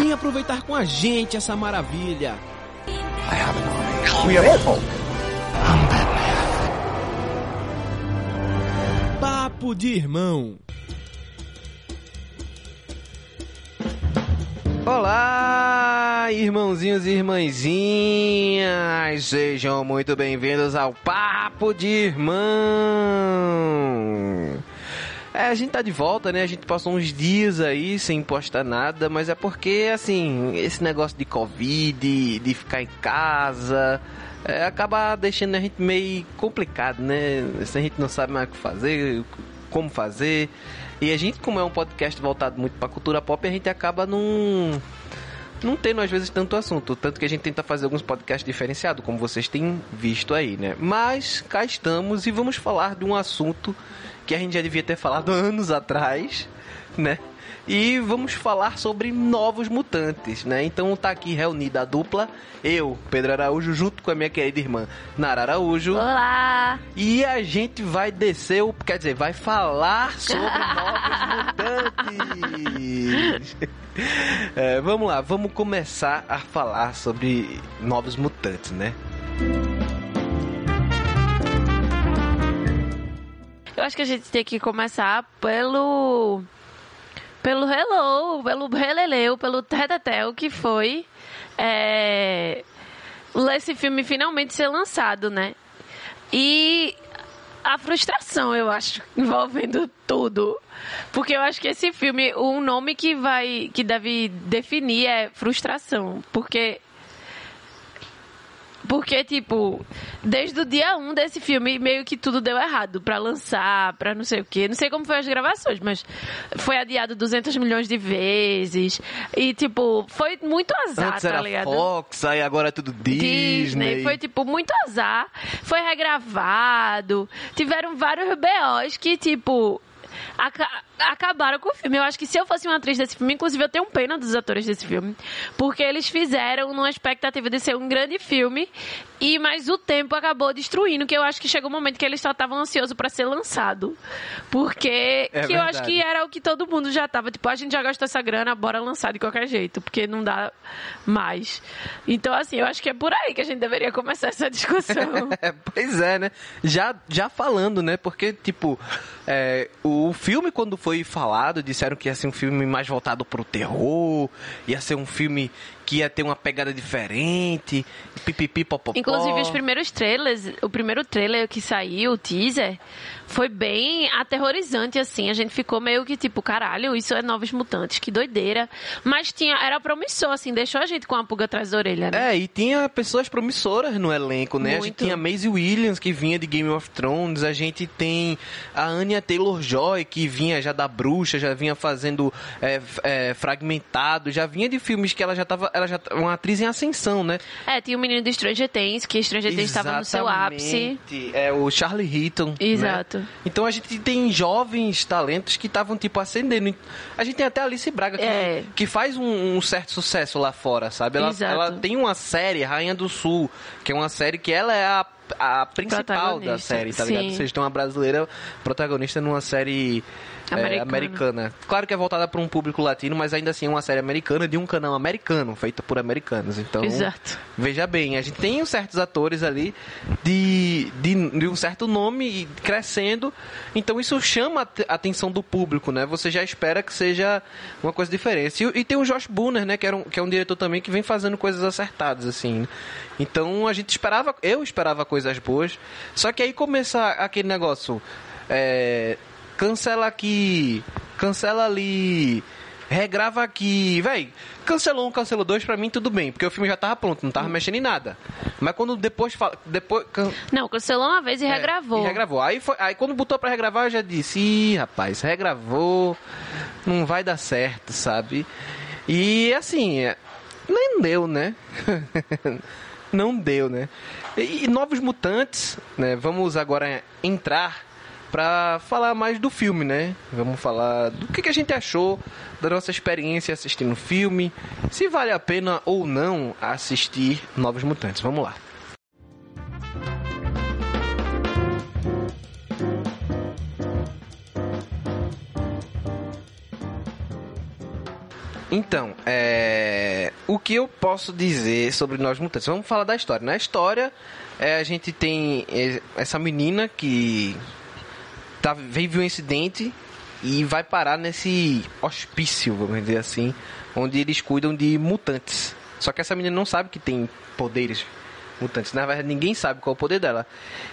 Vem aproveitar com a gente essa maravilha. We are all Papo de irmão. Olá, irmãozinhos e irmãzinhas! Sejam muito bem-vindos ao Papo de Irmão! É, a gente tá de volta, né? A gente passou uns dias aí sem postar nada, mas é porque, assim, esse negócio de Covid, de ficar em casa, é, acaba deixando a gente meio complicado, né? Se a gente não sabe mais o que fazer, como fazer. E a gente, como é um podcast voltado muito pra cultura pop, a gente acaba não. Não tendo às vezes tanto assunto, tanto que a gente tenta fazer alguns podcasts diferenciados, como vocês têm visto aí, né? Mas cá estamos e vamos falar de um assunto que a gente já devia ter falado anos atrás, né? E vamos falar sobre novos mutantes, né? Então tá aqui reunida a dupla, eu, Pedro Araújo, junto com a minha querida irmã Nara Araújo. Olá! E a gente vai descer, o, quer dizer, vai falar sobre novos mutantes. É, vamos lá, vamos começar a falar sobre novos mutantes, né? Eu acho que a gente tem que começar pelo. pelo Hello, pelo Releleu, pelo Tetetel, que foi. É, esse filme finalmente ser lançado, né? E a frustração, eu acho, envolvendo tudo. Porque eu acho que esse filme, um nome que vai. que deve definir é frustração. Porque porque, tipo, desde o dia 1 um desse filme, meio que tudo deu errado pra lançar, pra não sei o quê. Não sei como foi as gravações, mas foi adiado 200 milhões de vezes. E, tipo, foi muito azar, Antes tá era ligado? Fox, aí agora é tudo Disney. Foi, tipo, muito azar. Foi regravado. Tiveram vários BOs que, tipo. aca- acabaram com o filme. Eu acho que se eu fosse uma atriz desse filme, inclusive eu tenho pena dos atores desse filme, porque eles fizeram numa expectativa de ser um grande filme e mas o tempo acabou destruindo, que eu acho que chegou um momento que eles só estavam ansiosos pra ser lançado. Porque É que eu acho que era o que todo mundo já tava, tipo, a gente já gastou essa grana, bora lançar de qualquer jeito, porque não dá mais. Então assim, eu acho que é por aí que a gente deveria começar essa discussão. É, pois é, né? Já, já falando, né? Porque, tipo, é, o filme, quando foi falado, disseram que ia ser um filme mais voltado pro terror, ia ser um filme que ia ter uma pegada diferente, pipipi, popopó. Inclusive, os primeiros trailers, o primeiro trailer que saiu, o teaser, foi bem aterrorizante, assim. A gente ficou meio que tipo, caralho, isso é Novos Mutantes, que doideira. Mas tinha, era promissor, assim, deixou a gente com a pulga atrás da orelha, né? É, e tinha pessoas promissoras no elenco, né? A gente Muito. tinha a Maisie Williams, que vinha de Game of Thrones, a gente tem a Anya Taylor-Joy, que vinha já da Bruxa, já vinha fazendo é, é, Fragmentado, já vinha de filmes que ela já tava, ela já t- uma atriz em ascensão, né? É, tinha o menino de Stranger Things, que Stranger Things estava no seu ápice. É o Charlie Heaton. Exato. né? Então a gente tem jovens talentos que estavam, tipo, ascendendo. A gente tem até a Alice Braga, que, É. que faz um, um certo sucesso lá fora, sabe? Ela, Exato. ela tem uma série, Rainha do Sul, que é uma série que ela é a, a principal da série, tá ligado? sim. Vocês têm uma brasileira protagonista numa série. É, Americana. americana. Claro que é voltada para um público latino, mas ainda assim é uma série americana de um canal americano, feita por americanos. Então, Exato. Veja bem, a gente tem certos atores ali de, de, de um certo nome e crescendo, então isso chama a atenção do público, né? Você já espera que seja uma coisa diferente. E, e tem o Josh Booner, né? Que, era um, que é um diretor também que vem fazendo coisas acertadas, assim. Então a gente esperava, eu esperava coisas boas, só que aí começa aquele negócio, é, cancela aqui, cancela ali, regrava aqui, véi. Cancelou um, cancelou dois, pra mim tudo bem, porque o filme já tava pronto, não tava mexendo em nada. Mas quando depois fala, depois can- Não, cancelou uma vez e é, regravou. e regravou. Aí, foi, aí quando botou pra regravar, eu já disse, ih, rapaz, regravou, não vai dar certo, sabe? E assim, é, nem deu, né? Não deu, né? E, e Novos Mutantes, né? Vamos agora entrar para falar mais do filme, né? Vamos falar do que, que a gente achou da nossa experiência assistindo o filme, se vale a pena ou não assistir Novos Mutantes. Vamos lá. Então, é... o que eu posso dizer sobre Nós Mutantes? Vamos falar da história. Na história, é, a gente tem é, essa menina que tá, vive um incidente e vai parar nesse hospício, vamos dizer assim, onde eles cuidam de mutantes. Só que essa menina não sabe que tem poderes mutantes. Na verdade, ninguém sabe qual é o poder dela.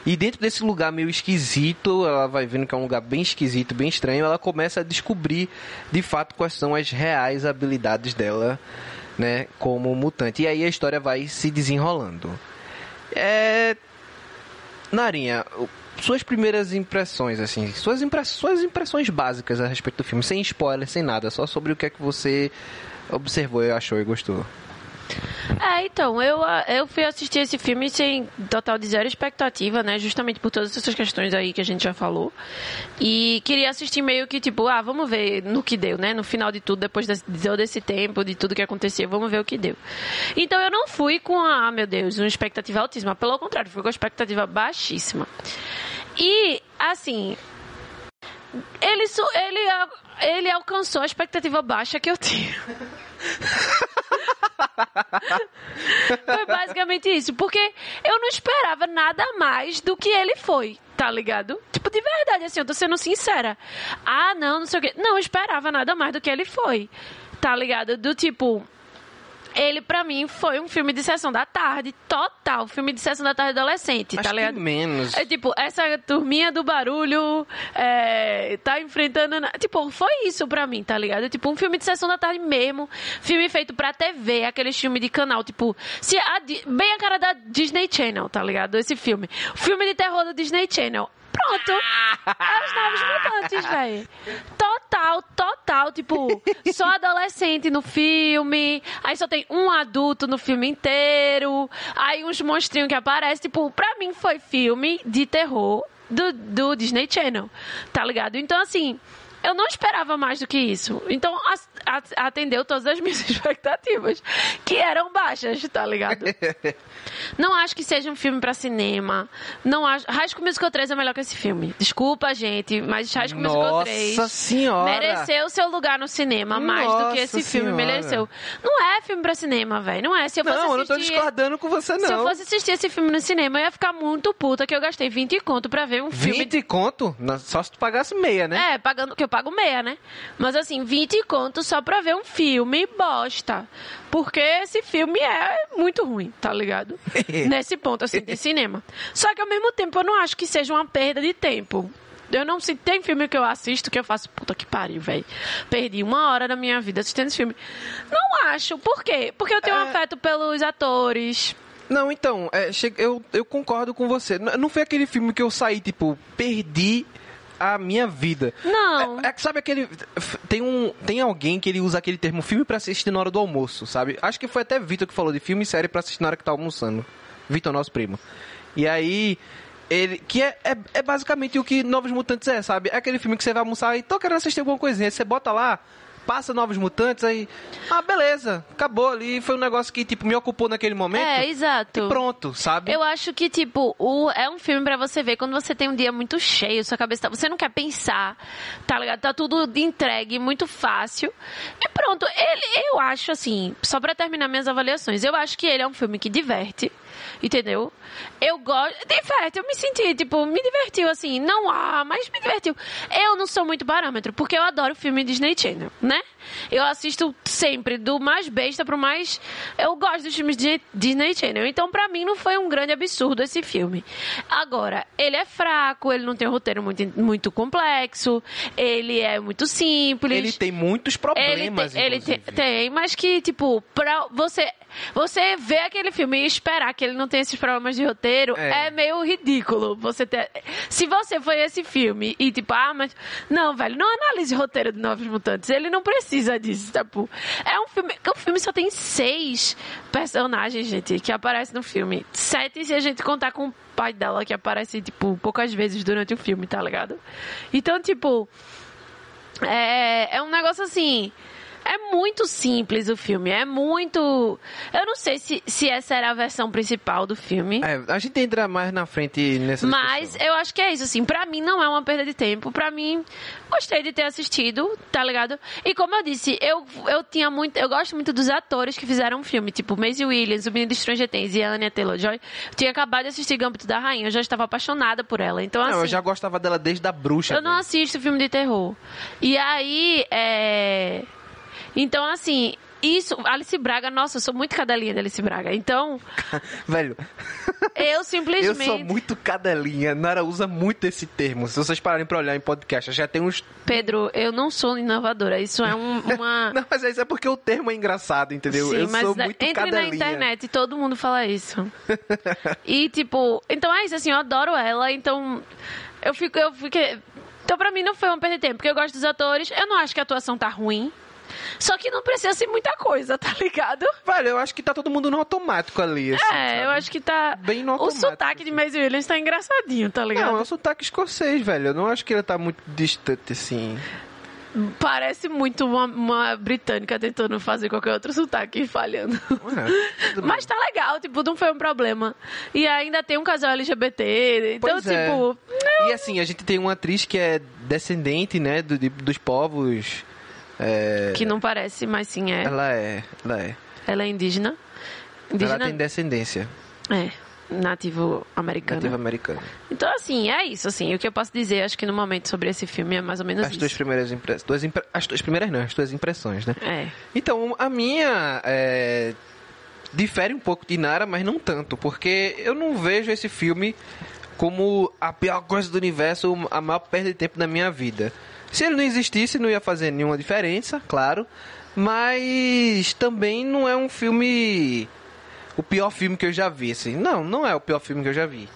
E dentro desse lugar meio esquisito, ela vai vendo que é um lugar bem esquisito, bem estranho, ela começa a descobrir de fato quais são as reais habilidades dela, né, como mutante. E aí a história vai se desenrolando. É. Narinha, suas primeiras impressões, assim, suas, suas impressões básicas a respeito do filme, sem spoiler, sem nada, só sobre o que é que você observou, achou e gostou. É, então, eu, eu fui assistir esse filme sem total de zero expectativa, né? Justamente por todas essas questões aí que a gente já falou. E queria assistir meio que, tipo, ah, vamos ver no que deu, né? No final de tudo, depois de todo esse tempo, de tudo que aconteceu, vamos ver o que deu. Então eu não fui com a, ah, meu Deus, uma expectativa altíssima. Pelo contrário, fui com a expectativa baixíssima. E, assim, ele, ele, ele alcançou a expectativa baixa que eu tinha. foi basicamente isso. Porque eu não esperava nada mais do que ele foi, tá ligado? Tipo, de verdade, assim, eu tô sendo sincera. Ah, não, não sei o quê. Não esperava nada mais do que ele foi, tá ligado? Do tipo ele para mim foi um filme de sessão da tarde, total, filme de sessão da tarde adolescente, Acho tá ligado? menos. É tipo, essa turminha do barulho é, tá enfrentando. Tipo, foi isso pra mim, tá ligado? Tipo, um filme de sessão da tarde mesmo, filme feito pra TV, aquele filme de canal, tipo, se a, bem a cara da Disney Channel, tá ligado? Esse filme. Filme de terror do Disney Channel. Pronto. Os novos mutantes, velho. Total, total. Tipo, só adolescente no filme. Aí só tem um adulto no filme inteiro. Aí uns monstrinhos que aparecem. Tipo, pra mim foi filme de terror do, do Disney Channel. Tá ligado? Então, assim eu não esperava mais do que isso. Então, atendeu todas as minhas expectativas, que eram baixas, tá ligado? não acho que seja um filme para cinema. Não acho. High School Musical 3 é melhor que esse filme. Desculpa, gente, mas High School Musical 3 Nossa senhora. mereceu seu lugar no cinema mais Nossa do que esse filme senhora. mereceu. Não é filme para cinema, velho. Não é. Se eu fosse não, assistir, eu não tô discordando com você, não. Se eu fosse assistir esse filme no cinema, eu ia ficar muito puta que eu gastei 20 conto pra ver um filme. 20 conto? Só se tu pagasse meia, né? É, pagando que eu pago meia, né? Mas assim, 20 contos só pra ver um filme bosta. Porque esse filme é muito ruim, tá ligado? Nesse ponto, assim, de cinema. Só que ao mesmo tempo eu não acho que seja uma perda de tempo. Eu não sei, tem filme que eu assisto que eu faço, puta que pariu, velho. Perdi uma hora da minha vida assistindo esse filme. Não acho. Por quê? Porque eu tenho é... um afeto pelos atores. Não, então, é, eu, eu concordo com você. Não foi aquele filme que eu saí, tipo, perdi a minha vida. Não. É, é, sabe aquele. Tem, um, tem alguém que ele usa aquele termo filme para assistir na hora do almoço, sabe? Acho que foi até Vitor que falou de filme e série pra assistir na hora que tá almoçando. Vitor, nosso primo. E aí. Ele, que é, é, é, basicamente o que Novos Mutantes é, sabe? É aquele filme que você vai almoçar e tô querendo assistir alguma coisinha. Você bota lá, passa Novos Mutantes, aí. Ah, beleza, acabou ali. Foi um negócio que, tipo, me ocupou naquele momento. É, exato. E pronto, sabe? Eu acho que, tipo, o, é um filme para você ver quando você tem um dia muito cheio, sua cabeça tá, Você não quer pensar, tá ligado? Tá tudo entregue, muito fácil. E pronto, ele, eu acho assim, só para terminar minhas avaliações, eu acho que ele é um filme que diverte entendeu? Eu gosto. Diverte, eu me senti, tipo, me divertiu assim. Não há, mas me divertiu. Eu não sou muito parâmetro, porque eu adoro filme Disney Channel, né? Eu assisto sempre, do mais besta pro mais. Eu gosto dos filmes de Disney Channel. Então, pra mim, não foi um grande absurdo esse filme. Agora, ele é fraco, ele não tem um roteiro muito, muito complexo, ele é muito simples. Ele tem muitos problemas, Ele, tem, ele tem, tem, mas que, tipo, pra você você ver aquele filme e esperar que ele não tenha esses problemas de roteiro é, é meio ridículo. Você ter... Se você foi esse filme e tipo, ah, mas. Não, velho, não analise o roteiro de Novos Mutantes. Ele não precisa precisa disso, tipo. É um filme. O filme só tem seis personagens, gente, que aparecem no filme. Sete se a gente contar com o pai dela, que aparece, tipo, poucas vezes durante o filme, tá ligado? Então, tipo. É, é um negócio assim. É muito simples o filme, é muito. Eu não sei se, se essa era a versão principal do filme. É, a gente entra mais na frente nessa Mas discussão. eu acho que é isso, assim. Pra mim não é uma perda de tempo. Pra mim, gostei de ter assistido, tá ligado? E como eu disse, eu, eu tinha muito. Eu gosto muito dos atores que fizeram o filme, tipo Maisie Williams, o menino de Stranger Things e a Anya Taylor Joy. Eu tinha acabado de assistir Gambito da Rainha, eu já estava apaixonada por ela. Então, Não, assim. eu já gostava dela desde a bruxa. Eu não velho. assisto filme de terror. E aí, é. Então, assim, isso. Alice Braga, nossa, eu sou muito cadelinha da Alice Braga. Então, Velho, eu eu simplesmente. sou muito cadelinha. Nara usa muito esse termo. Se vocês pararem pra olhar em podcast, já tem uns. Pedro, eu não sou inovadora. Isso é um- uma. Não, mas isso é porque o termo é engraçado, entendeu? Sim, eu mas sou na- muito entre cadelinha. na internet e todo mundo fala isso. e tipo, então é isso, assim, eu adoro ela, então eu fico, eu fiquei. Então pra mim não foi uma perda de tempo, porque eu gosto dos atores, eu não acho que a atuação tá ruim. Só que não precisa ser muita coisa, tá ligado? Velho, eu acho que tá todo mundo no automático ali. Assim, é, sabe? eu acho que tá. Bem no o automático, sotaque de assim. Maisie Williams tá engraçadinho, tá ligado? Não, é o sotaque escocês, velho. Eu não acho que ele tá muito distante, assim. Parece muito uma, uma britânica tentando fazer qualquer outro sotaque e falhando. É, Mas tá legal, tipo, não foi um problema. E ainda tem um casal LGBT, então, Pois é. tipo. E assim, a gente tem uma atriz que é descendente, né, do- de- dos povos. É, Que não parece, mas sim é. Ela é, ela é. Ela é indígena. Indígena. Ela tem descendência É, nativo americano. nativa americana. Então, assim, é isso, assim. O que eu posso dizer, acho que no momento sobre esse filme é mais ou menos As isso. duas primeiras impressões. Duas impre... As duas primeiras não, as duas impressões, né? É. Então, a minha é, difere um pouco de Nara, mas não tanto, porque eu não vejo esse filme como a pior coisa do universo, a maior perda de tempo da minha vida. Se ele não existisse, não ia fazer nenhuma diferença, claro, mas também não é um filme o pior filme que eu já vi, assim. Não, não é o pior filme que eu já vi.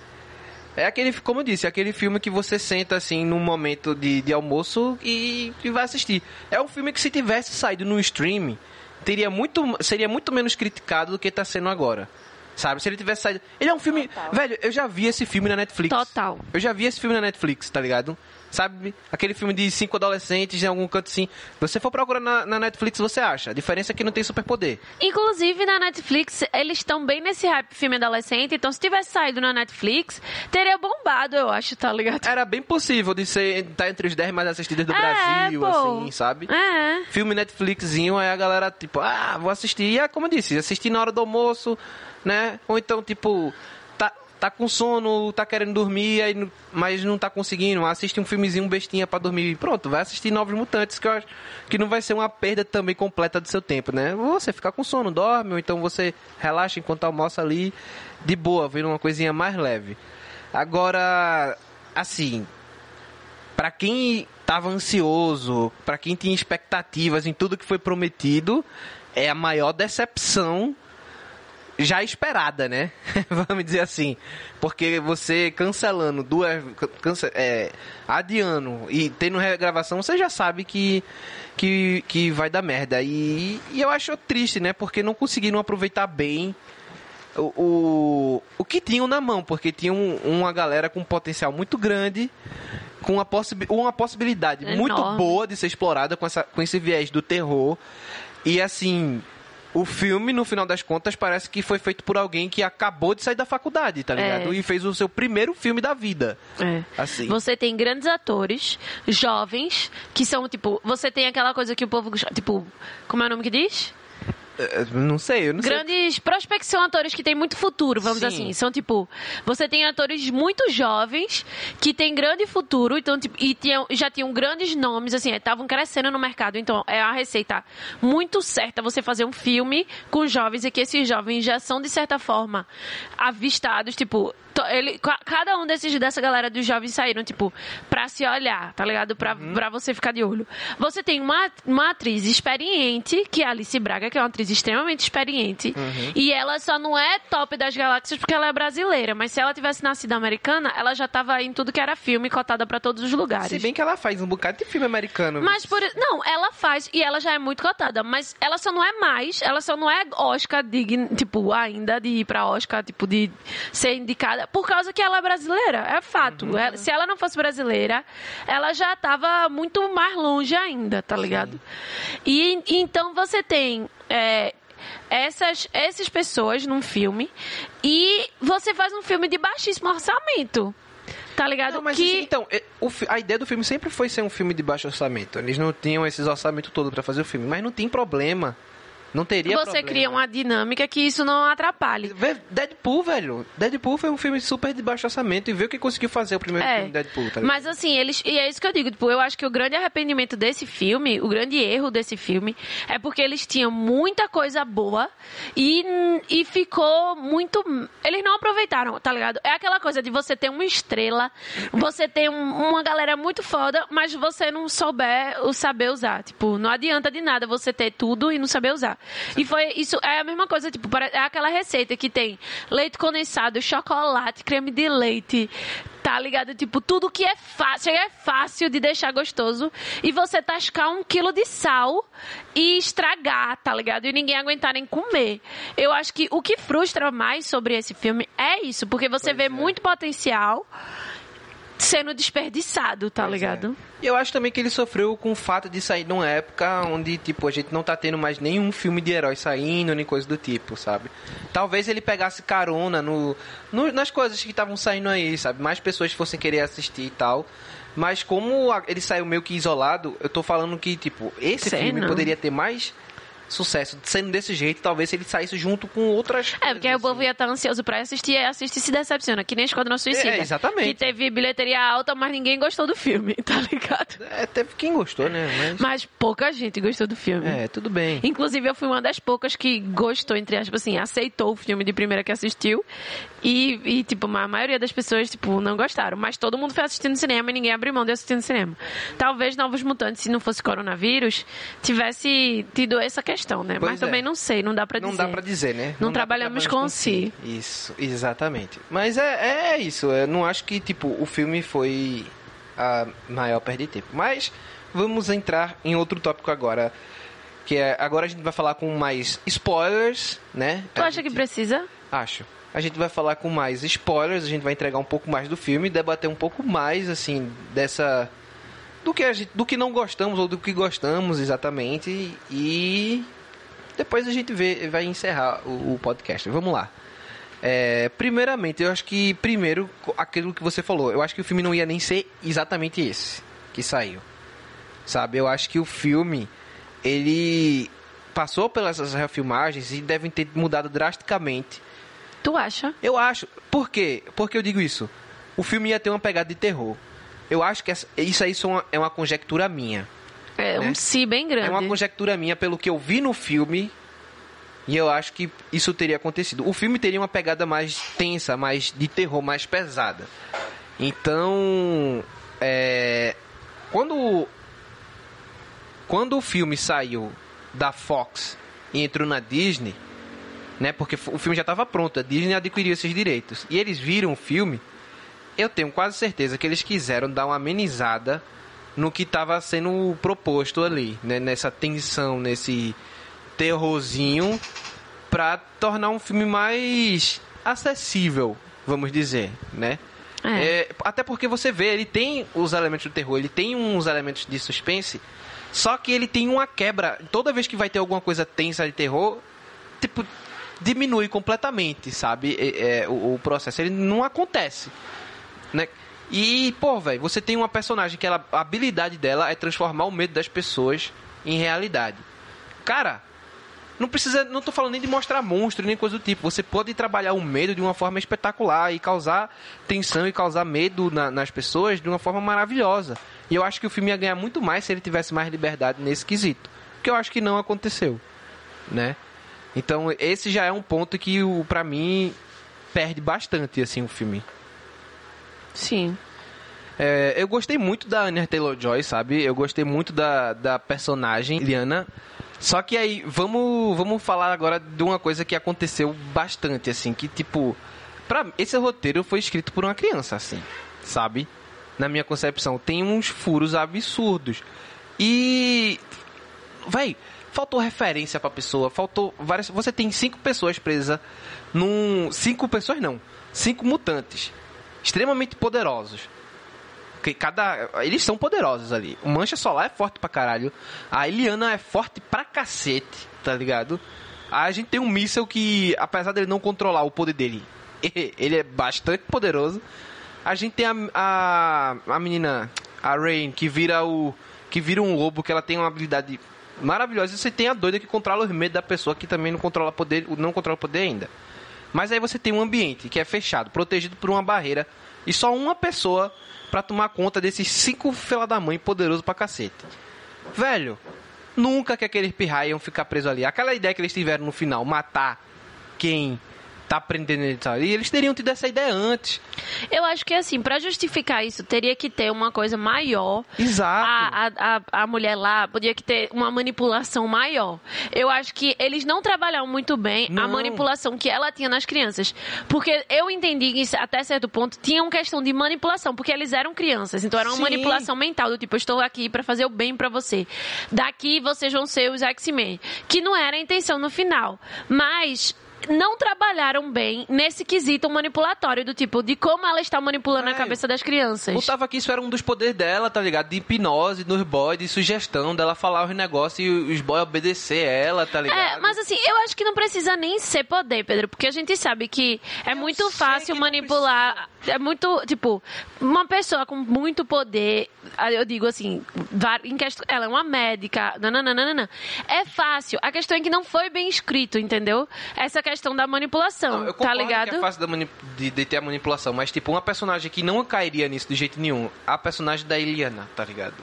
É aquele, como eu disse, é aquele filme que você senta assim num momento de, de almoço e, e vai assistir. É um filme que se tivesse saído no stream, teria muito, seria muito menos criticado do que tá sendo agora. Sabe? Se ele tivesse saído. Ele é um filme. Velho, eu já vi esse filme na Netflix. Total. Eu já vi esse filme na Netflix, tá ligado? Sabe? Aquele filme de cinco adolescentes em algum canto assim. Você for procurar na, na Netflix, você acha. A diferença é que não tem superpoder. Inclusive, na Netflix, eles estão bem nesse hype filme adolescente. Então, se tivesse saído na Netflix, teria bombado, eu acho, tá ligado? Era bem possível de ser tá entre os 10 mais assistidos do É, Brasil, pô. assim, sabe? É. filme Netflixzinho, aí a galera, tipo, ah, vou assistir. E é como eu disse, assistir na hora do almoço, né? Ou então, tipo, tá, com sono, tá querendo dormir, aí, mas não tá conseguindo. Assiste um filmezinho bestinha pra dormir. Pronto, vai assistir Novos Mutantes, que eu acho que não vai ser uma perda também completa do seu tempo, né? Você ficar com sono, dorme, ou então você relaxa enquanto almoça ali, de boa, vendo uma coisinha mais leve. Agora, assim, Pra quem tava ansioso, pra quem tinha expectativas em tudo que foi prometido, é a maior decepção já esperada, né? Vamos dizer assim. Porque você cancelando duas. Cance, é, adiando e tendo regravação, você já sabe que, que, que vai dar merda. E, e eu acho triste, né? Porque não conseguiram aproveitar bem o, o, o que tinham na mão, porque tinham uma galera com um potencial muito grande, com uma, possi uma possibilidade muito Enorme. boa de ser explorada com, essa, com esse viés do terror. E assim, o filme, no final das contas, parece que foi feito por alguém que acabou de sair da faculdade, tá ligado? É. E fez o seu primeiro filme da vida. É. Assim. Você tem grandes atores, jovens, que são, tipo, você tem aquela coisa que o povo, tipo, como é o nome que diz? Eh, Não sei, eu não sei. Grandes prospects são atores que têm muito futuro, vamos dizer Sim. assim. São tipo, você tem atores muito jovens que têm grande futuro, então tipo, e tinham, já tinham grandes nomes, assim, estavam crescendo no mercado. Então é a receita muito certa você fazer um filme com jovens e que esses jovens já são de certa forma avistados, tipo, ele, ca- cada um desses dessa galera dos jovens saíram tipo pra se olhar, tá ligado? Pra, Uhum. pra você ficar de olho. Você tem uma, uma atriz experiente, que é a Alice Braga, que é uma atriz extremamente experiente. E ela só não é top das galáxias porque ela é brasileira. Mas se ela tivesse nascido americana, ela já tava em tudo que era filme, cotada pra todos os lugares. Se bem que ela faz um bocado de filme americano. Mas por. Não, ela faz e ela já é muito cotada. Mas ela só não é mais. Ela só não é Oscar digna, tipo, ainda de ir pra Oscar, tipo, de ser indicada. Por causa que ela é brasileira. É fato. Uhum. Ela- se ela não fosse brasileira, ela já tava muito mais longe ainda, tá ligado? E e então você tem. é, essas, essas pessoas num filme e você faz um filme de baixíssimo orçamento. Tá ligado? Não, mas que assim, então, o a ideia do filme sempre foi ser um filme de baixo orçamento. Eles não tinham esses orçamentos todo pra fazer o filme, mas não tem problema. Não teria você problema. cria uma dinâmica que isso não atrapalhe. Deadpool, velho. Deadpool foi um filme super de baixo orçamento e vê o que conseguiu fazer o primeiro É, filme Deadpool, tá mas assim, eles. E é isso que eu digo, tipo, eu acho que o grande arrependimento desse filme, o grande erro desse filme, é porque eles tinham muita coisa boa e, e ficou muito. Eles não aproveitaram, tá ligado? É aquela coisa de você ter uma estrela, você ter um- uma galera muito foda, mas você não souber o saber usar. Tipo, não adianta de nada você ter tudo e não saber usar. E foi isso, é a mesma coisa, tipo, é aquela receita que tem leite condensado, chocolate, creme de leite, tá ligado? Tipo, tudo que é fácil, é fácil de deixar gostoso. E você tascar um quilo de sal e estragar, tá ligado? E ninguém aguentar nem comer. Eu acho que o que frustra mais sobre esse filme é isso, porque você vê muito potencial sendo desperdiçado, tá ligado? E eu acho também que ele sofreu com o fato de sair numa época onde, tipo, a gente não tá tendo mais nenhum filme de herói saindo, nem coisa do tipo, sabe? Talvez ele pegasse carona no, no- nas coisas que estavam saindo aí, sabe? Mais pessoas fossem querer assistir e tal. Mas como ele saiu meio que isolado, eu tô falando que, tipo, esse Sei filme não. poderia ter mais sucesso sendo desse jeito, talvez se ele saísse junto com outras É, porque aí o povo ia estar ansioso pra assistir e assiste e se decepciona, que nem Esquadrão Suicida. É, exatamente. Que teve bilheteria alta, mas ninguém gostou do filme, tá ligado? É, teve quem gostou, né? Mas, Mas pouca gente gostou do filme. é, tudo bem. Inclusive, eu fui uma das poucas que gostou, entre aspas, assim, aceitou o filme de primeira que assistiu. E, e, tipo, a maioria das pessoas, tipo, não gostaram. Mas todo mundo foi assistir no cinema e ninguém abriu mão de assistir no cinema. Talvez Novos Mutantes, se não fosse coronavírus, tivesse tido essa questão, né? Pois Mas também é. não sei, não dá pra Não dizer. dá pra dizer, né? Não pra trabalhamos trabalhar com si. Isso, exatamente. Mas é, é isso. Eu não acho que, tipo, o filme foi a maior perda de tempo. Mas vamos entrar em outro tópico agora. Que é, agora a gente vai falar com mais spoilers, né? Tu A acha que gente- precisa? Acho. A gente vai falar com mais spoilers, a gente vai entregar um pouco mais do filme, debater um pouco mais, assim, dessa. Do que, a gente, do que não gostamos ou do que gostamos exatamente. E depois a gente vê, vai encerrar o, o podcast. Vamos lá. É, primeiramente, eu acho que, primeiro, aquilo que você falou, eu acho que o filme não ia nem ser exatamente esse que saiu. Sabe? Eu acho que o filme, ele passou pelas refilmagens e devem ter mudado drasticamente Tu acha? eu acho. Por quê? Porque eu digo isso. O filme ia ter uma pegada de terror. Eu acho que essa- isso aí são- é uma conjectura minha. É Né? um si bem grande. É uma conjectura minha pelo que eu vi no filme. E eu acho que isso teria acontecido. O filme teria uma pegada mais tensa, mais de terror, mais pesada. Então, é, quando quando o filme saiu da Fox e entrou na Disney, né? Porque o filme já estava pronto, a Disney adquiriu esses direitos. E eles viram o filme, eu tenho quase certeza que eles quiseram dar uma amenizada no que estava sendo proposto ali, né? Nessa tensão, nesse terrorzinho, para tornar um filme mais acessível, vamos dizer, né? É. É, até porque você vê, ele tem os elementos do terror, ele tem uns elementos de suspense, só que ele tem uma quebra. Toda vez que vai ter alguma coisa tensa de terror, tipo, diminui completamente, sabe? É, o, o processo. Ele não acontece. Né? E, pô, velho, você tem uma personagem que ela, a habilidade dela é transformar o medo das pessoas em realidade. Cara, não precisa, não tô falando nem de mostrar monstro nem coisa do tipo. Você pode trabalhar o medo de uma forma espetacular e causar tensão e causar medo na- nas pessoas de uma forma maravilhosa. E eu acho que o filme ia ganhar muito mais se ele tivesse mais liberdade nesse quesito, que eu acho que não aconteceu, né? Então esse já é um ponto que o para mim perde bastante assim o filme. Sim. É, eu gostei muito da Anya Taylor-Joy, sabe? Eu gostei muito da, da personagem Liana. Só que aí, vamos, vamos falar agora de uma coisa que aconteceu bastante, assim, que tipo. Pra, esse roteiro foi escrito por uma criança, assim, sabe? Na minha concepção. Tem uns furos absurdos. E. Véi, faltou referência pra pessoa, faltou várias. Você tem cinco pessoas presas num. Cinco pessoas não. Cinco mutantes. Extremamente poderosos. Que cada. Eles são poderosos ali. O Mancha Solar é forte pra caralho. A Eliana é forte pra cacete, tá ligado? A gente tem um míssel que, apesar dele não controlar o poder dele, ele é bastante poderoso. A gente tem a, a, a menina, a Rain, que vira o. que vira um lobo, que ela tem uma habilidade maravilhosa. E você tem a doida que controla os medos da pessoa que também não controla poder, não controla poder ainda. Mas aí você tem um ambiente que é fechado, protegido por uma barreira, e só uma pessoa para tomar conta desses cinco fela da mãe poderoso pra cacete. Velho, nunca que aqueles iam ficar presos ali. Aquela ideia que eles tiveram no final, matar quem tá prendendo eles ali, eles teriam tido essa ideia antes. Eu acho que assim, pra justificar isso, teria que ter uma coisa maior. Exato. A, a, a, a mulher lá podia que ter uma manipulação maior. Eu acho que eles não trabalharam muito bem a Não. manipulação que ela tinha nas crianças. Porque eu entendi que até certo ponto tinha uma questão de manipulação, porque eles eram crianças. Então era uma Sim. manipulação mental, do tipo, eu estou aqui pra fazer o bem pra você. Daqui vocês vão ser os X-Men. Que não era a intenção no final. Mas não trabalharam bem nesse quesito manipulatório, do tipo, de como ela está manipulando a Velho, cabeça das crianças. Botava que isso era um dos poderes dela, tá ligado? De hipnose nos boys, de sugestão, dela falar os negócios e os boys obedecer ela, tá ligado? É, mas assim, eu acho que não precisa nem ser poder, Pedro, porque a gente sabe que é muito sei fácil manipular. É muito, tipo, uma pessoa com muito poder, ah, eu digo assim, ela é uma médica, nananana, é fácil. A questão é que não foi bem escrito, entendeu? Essa questão da manipulação, Não, eu tá ligado? que é fácil da mani- de, de ter a manipulação, mas tipo, uma personagem que não cairia nisso de jeito nenhum, a personagem da Eliana, tá ligado?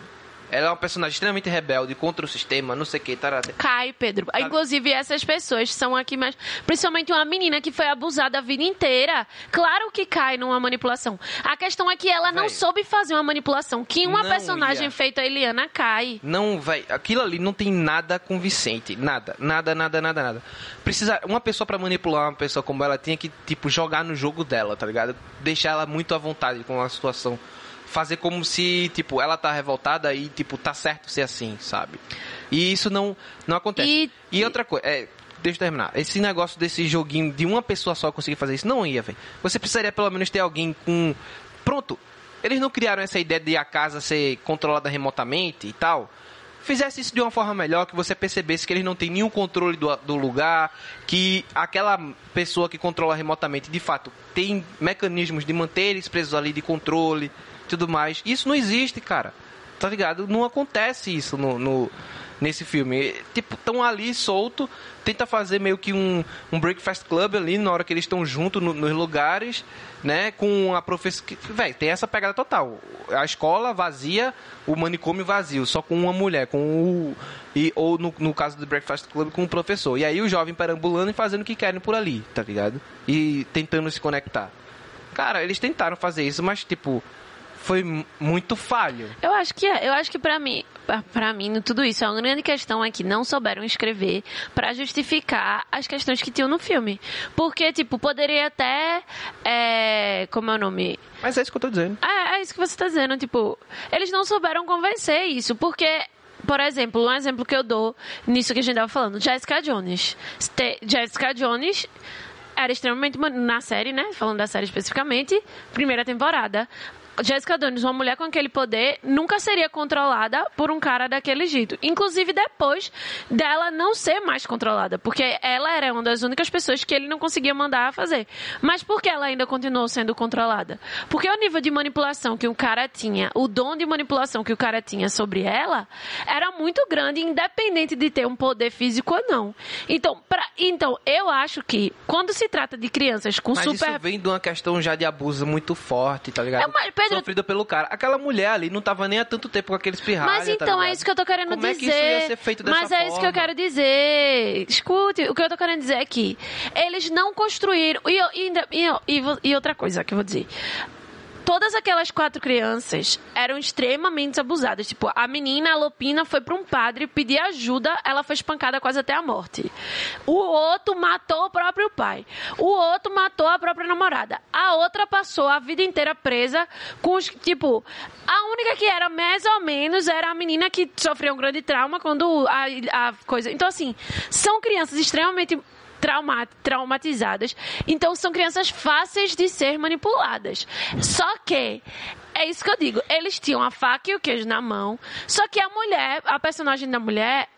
Ela é uma personagem extremamente rebelde contra o sistema, não sei o que, tarada. Cai, Pedro. Inclusive, essas pessoas são aqui mais. Principalmente uma menina que foi abusada a vida inteira. Claro que cai numa manipulação. A questão é que ela não Véi. soube fazer uma manipulação. Que uma Não personagem ia. feita a Eliana cai. Não, vai, aquilo ali não tem nada convincente, nada, nada, nada, nada, nada. Precisa uma pessoa pra manipular uma pessoa como ela tinha que tipo jogar no jogo dela, tá ligado? Deixar ela muito à vontade com a situação. Fazer como se, tipo, ela tá revoltada e, tipo, tá certo ser assim, sabe? E isso não, não acontece. E- E, outra coisa, é, deixa eu terminar. Esse negócio desse joguinho de uma pessoa só conseguir fazer isso, não ia, velho. Você precisaria pelo menos ter alguém com. Pronto. Eles não criaram essa ideia de a casa ser controlada remotamente e tal. Fizesse isso de uma forma melhor, que você percebesse que eles não têm nenhum controle do, do lugar, que aquela pessoa que controla remotamente, de fato, tem mecanismos de manter eles presos ali de controle tudo mais. Isso não existe, cara. Tá ligado? Não acontece isso no, no- nesse filme. Tipo, estão ali solto, tenta fazer meio que um, um breakfast club ali na hora que eles estão juntos no- nos lugares, né? Com a professora. Véi, tem essa pegada total. A escola vazia, o manicômio vazio, só com uma mulher, com o. E, ou no, no caso do Breakfast Club, com o professor. E aí o jovem perambulando e fazendo o que querem por ali, tá ligado? E tentando se conectar. Cara, eles tentaram fazer isso, mas tipo, foi muito falho. Eu acho que é. Eu acho que pra mim, pra- pra mim, no tudo isso, a grande questão é que não souberam escrever pra justificar as questões que tinham no filme. Porque, tipo, poderia até. É, como é o nome? Mas é isso que eu tô dizendo. É, é isso que você tá dizendo, tipo, eles não souberam convencer isso, porque, por exemplo, um exemplo que eu dou nisso que a gente tava falando, Jessica Jones. Ste- Jessica Jones era extremamente, ma- na série, né, falando da série especificamente, primeira temporada, Jessica Jones, uma mulher com aquele poder, nunca seria controlada por um cara daquele jeito. Inclusive depois dela não ser mais controlada, porque ela era uma das únicas pessoas que ele não conseguia mandar a fazer. Mas por que ela ainda continuou sendo controlada? Porque o nível de manipulação que o cara tinha, o dom de manipulação que o cara tinha sobre ela, era muito grande, independente de ter um poder físico ou não. Então, pra, então eu acho que quando se trata de crianças com Mas super isso vem de uma questão já de abuso muito forte, tá ligado? É, mas, Pedro- Sofrida pelo cara. Aquela mulher ali não tava nem há tanto tempo com aqueles pirralhos. Mas então é isso que eu tô querendo Como é dizer. que isso ia ser feito dessa Mas é isso que eu forma? quero dizer. Escute, o que eu tô querendo dizer é que eles não construíram. E, eu- e, e, e outra coisa que eu vou dizer. Todas aquelas quatro crianças eram extremamente abusadas. Tipo, a menina, a Lopina, foi para um padre pedir ajuda, ela foi espancada quase até a morte. O outro matou o próprio pai. O outro matou a própria namorada. A outra passou a vida inteira presa com os. Tipo, a única que era mais ou menos era a menina que sofreu um grande trauma quando a, a coisa. Então, assim, são crianças extremamente trauma, traumatizadas. Então são crianças fáceis de ser manipuladas. Só que é isso que eu digo. Eles tinham a faca e o queijo na mão. Só que a mulher, a personagem da mulher,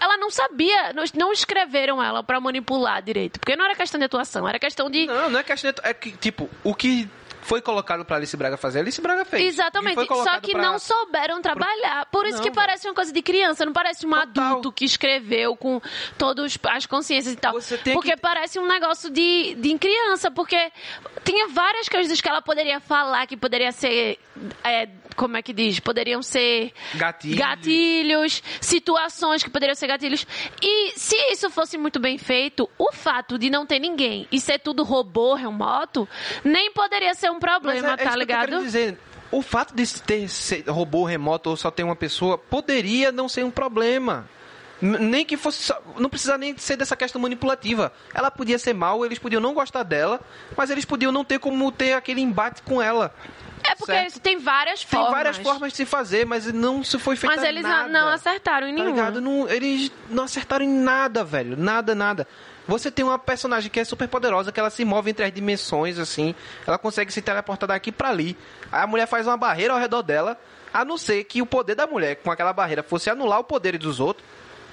ela não sabia, não escreveram ela para manipular direito, porque não era questão de atuação, era questão de Não, não é questão de, é que tipo, o que foi colocado para Alice Braga fazer, Alice Braga fez. Exatamente. Só que pra... não souberam trabalhar. Por isso não, que parece uma coisa de criança, não parece um Total. adulto que escreveu com todas as consciências e tal. porque que... parece um negócio de, de criança, porque tinha várias coisas que ela poderia falar que poderia ser. É, como é que diz? Poderiam ser gatilhos. gatilhos, situações que poderiam ser gatilhos. E se isso fosse muito bem feito, o fato de não ter ninguém e ser tudo robô, remoto, nem poderia ser um problema, é, é tá ligado? Que dizer. O fato de ter robô remoto ou só ter uma pessoa poderia não ser um problema. Nem que fosse. Só, não precisa nem ser dessa questão manipulativa. Ela podia ser mal, eles podiam não gostar dela, mas eles podiam não ter como ter aquele embate com ela. É porque certo? tem várias formas. Tem várias formas de se fazer, mas não se foi feito Mas eles nada. não acertaram em tá nenhuma. Não, eles não acertaram em nada, velho. Nada, nada. Você tem uma personagem que é super poderosa, que ela se move entre as dimensões, assim. Ela consegue se teleportar daqui para ali. Aí a mulher faz uma barreira ao redor dela, a não ser que o poder da mulher com aquela barreira fosse anular o poder dos outros.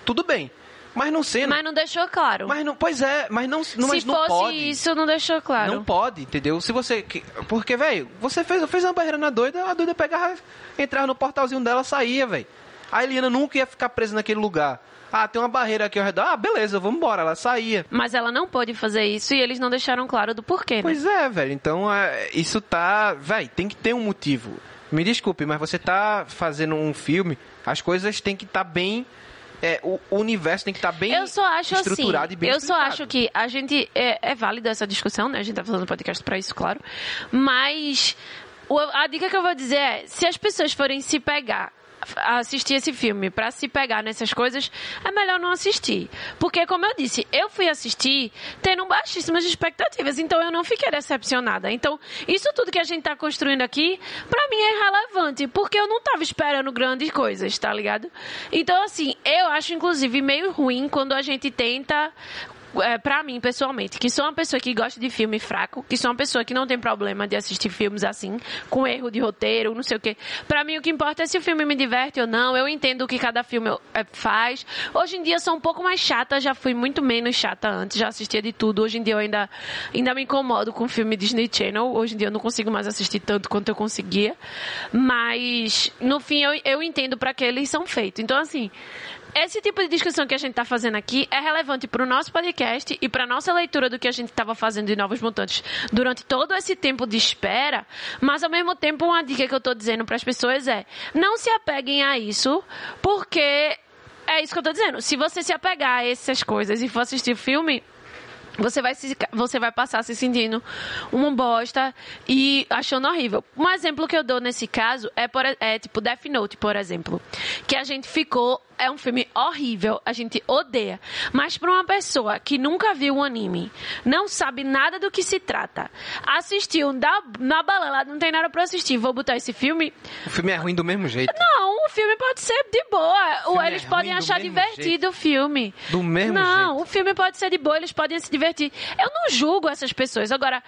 Tudo bem. Mas não sendo. Mas não deixou claro. Mas não, pois é, mas não, não, mas Se não fosse pode. isso, não deixou claro. Não pode, entendeu? Se você. Porque, velho, você fez, fez uma barreira na doida, a doida pegava, entrava no portalzinho dela saía, velho. A Eliana nunca ia ficar presa naquele lugar. Ah, tem uma barreira aqui ao redor. Ah, beleza, vamos embora. Ela saía. Mas ela não pôde fazer isso e eles não deixaram claro do porquê, né? Pois é, velho. Então, é, isso tá. Velho, tem que ter um motivo. Me desculpe, mas você tá fazendo um filme, as coisas têm que estar tá bem é, o, o, universo tem que estar tá bem eu só acho estruturado assim, e bem Eu só acho que a gente. É, é válida essa discussão, né? A gente tá fazendo podcast para isso, claro. Mas. A dica que eu vou dizer é: se as pessoas forem se pegar assistir esse filme para se pegar nessas coisas, é melhor não assistir. Porque, como eu disse, eu fui assistir tendo baixíssimas expectativas, então eu não fiquei decepcionada. Então, isso tudo que a gente está construindo aqui, para mim é irrelevante, porque eu não estava esperando grandes coisas, tá ligado? Então, assim, eu acho, inclusive, meio ruim quando a gente tenta é, pra mim, pessoalmente, que sou uma pessoa que gosta de filme fraco, que sou uma pessoa que não tem problema de assistir filmes assim, com erro de roteiro, não sei o quê. Pra mim, o que importa é se o filme me diverte ou não. Eu entendo o que cada filme é, faz. Hoje em dia, sou um pouco mais chata, já fui muito menos chata antes, já assistia de tudo. Hoje em dia, eu ainda, ainda me incomodo com filme Disney Channel. Hoje em dia, eu não consigo mais assistir tanto quanto eu conseguia. Mas, no fim, eu, eu entendo para que eles são feitos. Então, assim, esse tipo de discussão que a gente está fazendo aqui é relevante para o nosso podcast e para a nossa leitura do que a gente estava fazendo de Novos Mutantes durante todo esse tempo de espera, mas ao mesmo tempo uma dica que eu estou dizendo para as pessoas é não se apeguem a isso, porque é isso que eu estou dizendo. Se você se apegar a essas coisas e for assistir filme, você vai, se, você vai passar se sentindo uma bosta e achando horrível. Um exemplo que eu dou nesse caso é, por, é tipo Death Note, por exemplo. Que a gente ficou é um filme horrível, a gente odeia. Mas para uma pessoa que nunca viu o um anime, não sabe nada do que se trata, assistiu da, na balela, não tem nada para assistir, vou botar esse filme. O filme é ruim do mesmo jeito. Não, o filme pode ser de boa. Ou eles é podem achar divertido jeito. o filme. Do mesmo não, jeito. Não, o filme pode ser de boa, eles podem se divertir. Eu não julgo essas pessoas. Agora,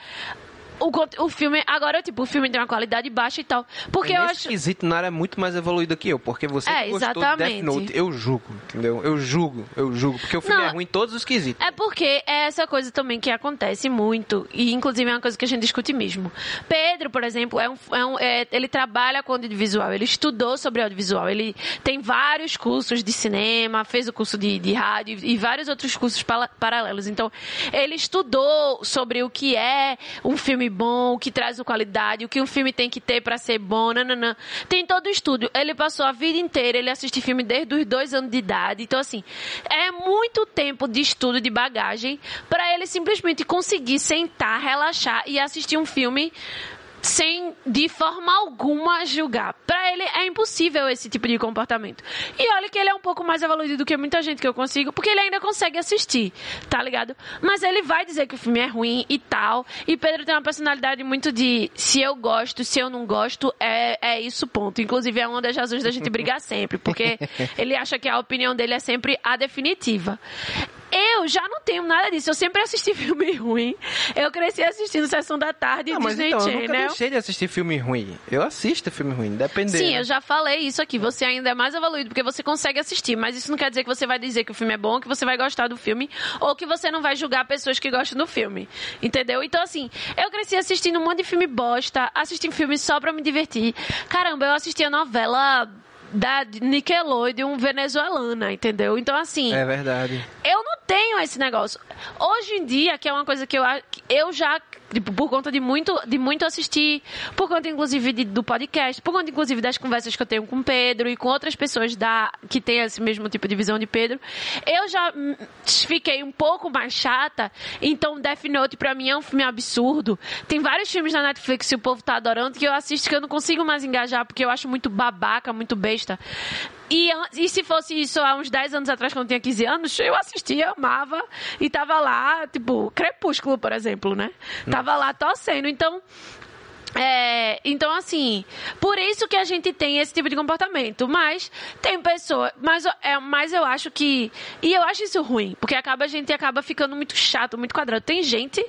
o, o filme, agora, tipo, o filme tem uma qualidade baixa e tal. Porque eu acho. esquisito, Nara é muito mais evoluído que eu. Porque você é, gostou de Death Note, eu julgo, entendeu? Eu julgo, eu julgo. Porque o filme Não, é ruim em todos os quesitos. É porque é essa coisa também que acontece muito. E, inclusive, é uma coisa que a gente discute mesmo. Pedro, por exemplo, é um, é um é, ele trabalha com audiovisual. Ele estudou sobre audiovisual. Ele tem vários cursos de cinema, fez o curso de, de rádio e vários outros cursos paralelos. Então, ele estudou sobre o que é um filme bom, o que traz qualidade, o que um filme tem que ter para ser bom, nananã. Tem todo o estudo. Ele passou a vida inteira, ele assiste filme desde os dois anos de idade. Então, assim, é muito tempo de estudo, de bagagem, para ele simplesmente conseguir sentar, relaxar e assistir um filme sem de forma alguma julgar. Pra ele é impossível esse tipo de comportamento. E olha que ele é um pouco mais evoluído do que muita gente que eu consigo, porque ele ainda consegue assistir, tá ligado? Mas ele vai dizer que o filme é ruim e tal. E Pedro tem uma personalidade muito de se eu gosto, se eu não gosto, é, é isso, ponto. Inclusive é uma das razões da gente brigar sempre, porque ele acha que a opinião dele é sempre a definitiva. Eu já não tenho nada disso. Eu sempre assisti filme ruim. Eu cresci assistindo Sessão da Tarde e Não, mas Disney então, eu Channel. nunca deixei de assistir filme ruim. Eu assisto filme ruim, dependendo. Sim, eu já falei isso aqui. Você ainda é mais evoluído porque você consegue assistir, mas isso não quer dizer que você vai dizer que o filme é bom, que você vai gostar do filme, ou que você não vai julgar pessoas que gostam do filme. Entendeu? Então, assim, eu cresci assistindo um monte de filme bosta, assistindo filme só pra me divertir. Caramba, eu assistia novela da Nickelodeon venezuelana, entendeu? Então, assim. É verdade. Eu não tenho esse negócio. Hoje em dia, que é uma coisa que eu, eu já, tipo, por conta de muito, de muito assistir, por conta, inclusive, de- do podcast, por conta, inclusive, das conversas que eu tenho com Pedro e com outras pessoas da, que têm esse mesmo tipo de visão de Pedro, eu já fiquei um pouco mais chata. Então, Death Note, pra mim, é um filme absurdo. Tem vários filmes na Netflix que o povo tá adorando que eu assisto que eu não consigo mais engajar, porque eu acho muito babaca, muito besta. E, e se fosse isso há uns 10 anos atrás, quando eu tinha 15 anos, eu assistia, amava e tava lá, tipo, Crepúsculo, por exemplo, né? Tava lá torcendo. Então. É, então, assim, por isso que a gente tem esse tipo de comportamento. Mas tem pessoa. Mas, é, mas eu acho que. E eu acho isso ruim, porque acaba, a gente acaba ficando muito chato, muito quadrado. Tem gente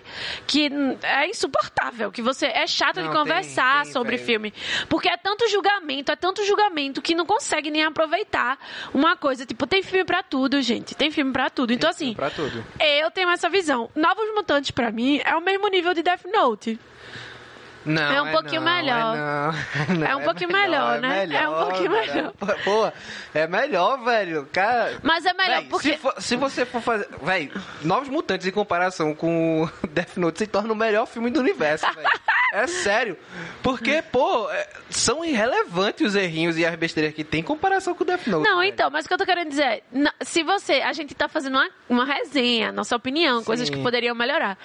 que é insuportável, que você é chato Não, de tem, conversar tem, sobre velho. filme. Porque é tanto julgamento, é tanto julgamento que não consegue nem aproveitar uma coisa. Tipo, tem filme pra tudo, gente. Tem filme pra tudo. Então, assim, Pra tudo. eu tenho essa visão. Novos Mutantes, pra mim, é o mesmo nível de Death Note. Não, É um pouquinho não, melhor. É, não. É um pouquinho melhor, né? É um pouquinho velho. melhor. Pô, é melhor, velho. Cara. Mas é melhor Véi, porque. se, for- se você for fazer. Véi, Novos Mutantes em comparação com Death Note se torna o melhor filme do universo, velho. É sério. Porque, pô, é, são irrelevantes os errinhos e as besteiras que tem em comparação com Death Note. Não, velho. então, mas o que eu tô querendo dizer é, se você, a gente tá fazendo uma, uma resenha, nossa opinião, coisas que poderiam melhorar.